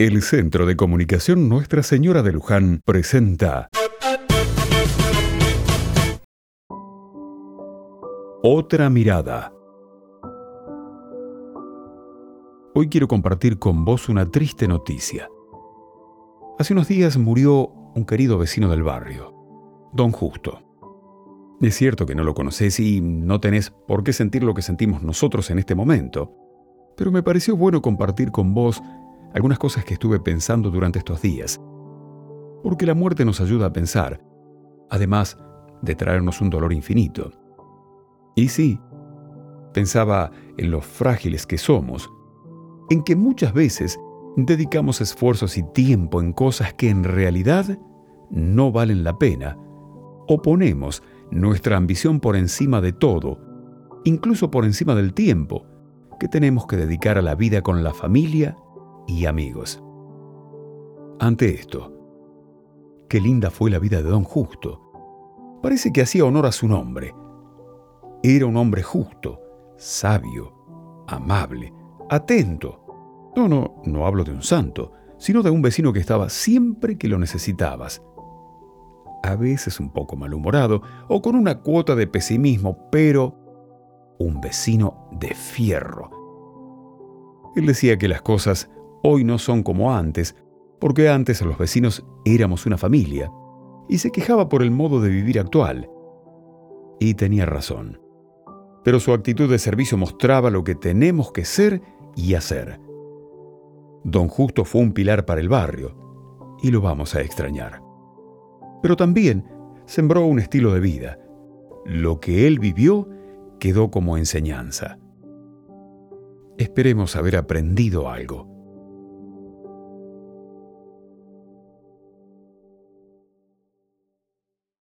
El Centro de Comunicación Nuestra Señora de Luján presenta Otra mirada. Hoy quiero compartir con vos una triste noticia. Hace unos días murió un querido vecino del barrio, don Justo. Es cierto que no lo conoces y no tenés por qué sentir lo que sentimos nosotros en este momento, pero me pareció bueno compartir con vos algunas cosas que estuve pensando durante estos días. Porque la muerte nos ayuda a pensar, además de traernos un dolor infinito. Y sí, pensaba en lo frágiles que somos, en que muchas veces dedicamos esfuerzos y tiempo en cosas que en realidad no valen la pena, o ponemos nuestra ambición por encima de todo, incluso por encima del tiempo que tenemos que dedicar a la vida con la familia y amigos. Ante esto, qué linda fue la vida de don Justo. Parece que hacía honor a su nombre. Era un hombre justo, sabio, amable, atento. No, no, no hablo de un santo, sino de un vecino que estaba siempre que lo necesitabas. A veces un poco malhumorado o con una cuota de pesimismo, pero un vecino de fierro. Él decía que las cosas hoy no son como antes, porque antes los vecinos éramos una familia, y se quejaba por el modo de vivir actual. Y tenía razón. Pero su actitud de servicio mostraba lo que tenemos que ser y hacer. Don Justo fue un pilar para el barrio, y lo vamos a extrañar. Pero también sembró un estilo de vida. Lo que él vivió quedó como enseñanza. Esperemos haber aprendido algo